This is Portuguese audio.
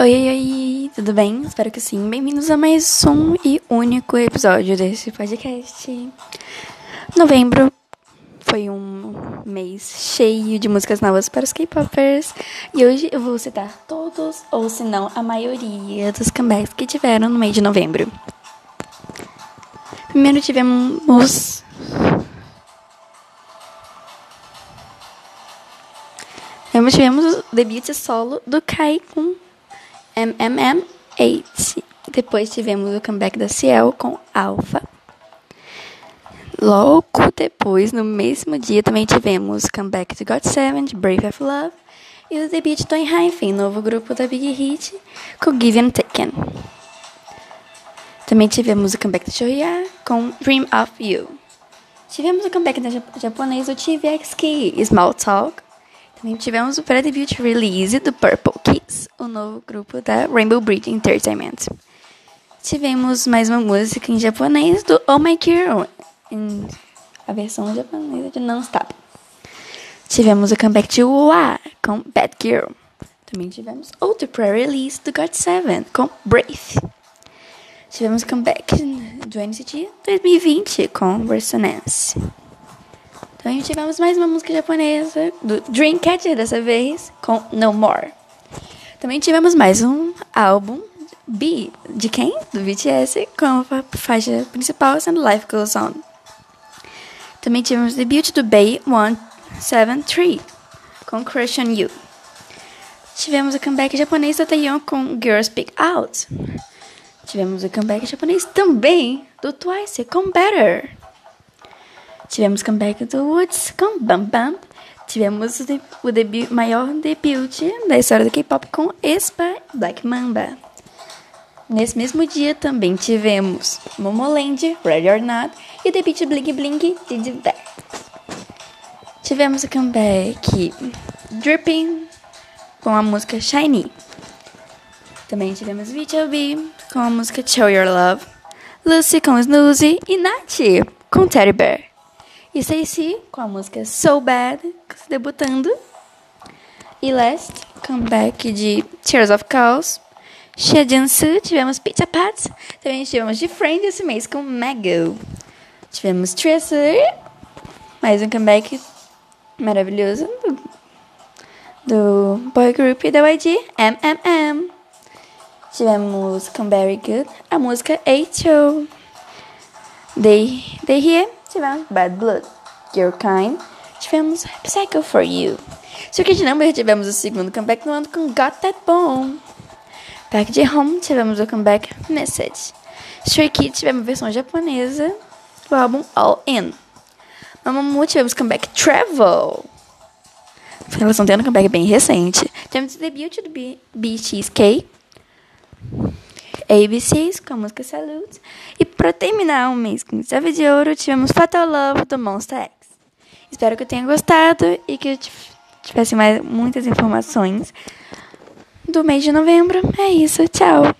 Oi, oi, oi, tudo bem? Espero que sim. Bem-vindos a mais um e único episódio desse podcast. Novembro foi um mês cheio de músicas novas para os K-popers e hoje eu vou citar todos, ou se não, a maioria dos comebacks que tiveram no mês de novembro. Primeiro tivemos. Primeiro tivemos o debut solo do Kai com MMM8. Depois tivemos o comeback da Ciel com Alpha. Logo depois, no mesmo dia, também tivemos o comeback de GOT7, de Brave of Love, e o debut de Tony Hyphen, novo grupo da Big Hit, com Give and Taken. Também tivemos o comeback de Shoya com Dream of You. Tivemos o comeback da japonês do TVX Key, Small Talk, também tivemos o pré-debut release do Purple Kiss, o novo grupo da Rainbow Bridge Entertainment. Tivemos mais uma música em japonês do Oh My em a versão japonesa de Non-Stop. Tivemos o comeback de Wa com Bad Girl. Também tivemos outro pré-release do GOT7 com Brave. Tivemos o comeback do NCT 2020 com Resonance. Também tivemos mais uma música japonesa do Dreamcatcher dessa vez com No More. Também tivemos mais um álbum B de quem? Do BTS com a faixa principal sendo Life Goes On. Também tivemos o debut do Bay 173 com Crush on You. Tivemos o comeback japonês da Taeyeon com Girls Speak Out. Tivemos o comeback japonês também do Twice com Better. Tivemos comeback do Woods com Bam Bam. Tivemos o, de, o debut, maior debut da história do K-pop com Espa Black Mamba. Nesse mesmo dia também tivemos Momoland, Ready or Not e debut Blink Blink de Diver. Tivemos o comeback Dripping com a música Shiny. Também tivemos B com a música Show Your Love, Lucy com Snoozy e Nath com Teddy Bear. E Stacy com a música So Bad, debutando. E Last, comeback de Tears of Chaos. Shejinsu, tivemos Pizza Pats. Também tivemos de Friend esse mês com Mago. Tivemos Tracer, mais um comeback maravilhoso do, do boy group da YG, MMM. Tivemos com Very Good, a música H.O. They, they Here tivemos Bad Blood, Your Kind, tivemos Psycho For You. Circuit Number tivemos o segundo comeback no ano com Got That Bone. Back de Home tivemos o comeback Message. Stray Kids tivemos a versão japonesa do álbum All In. Mamamoo tivemos comeback Travel. Elas estão tendo um comeback bem recente. Tivemos o debut do BTSK. ABCs com a música Salute. E para terminar o mês com chave de ouro, tivemos Fatal Love do Monster X. Espero que tenha gostado e que eu tivesse mais muitas informações do mês de novembro. É isso, tchau!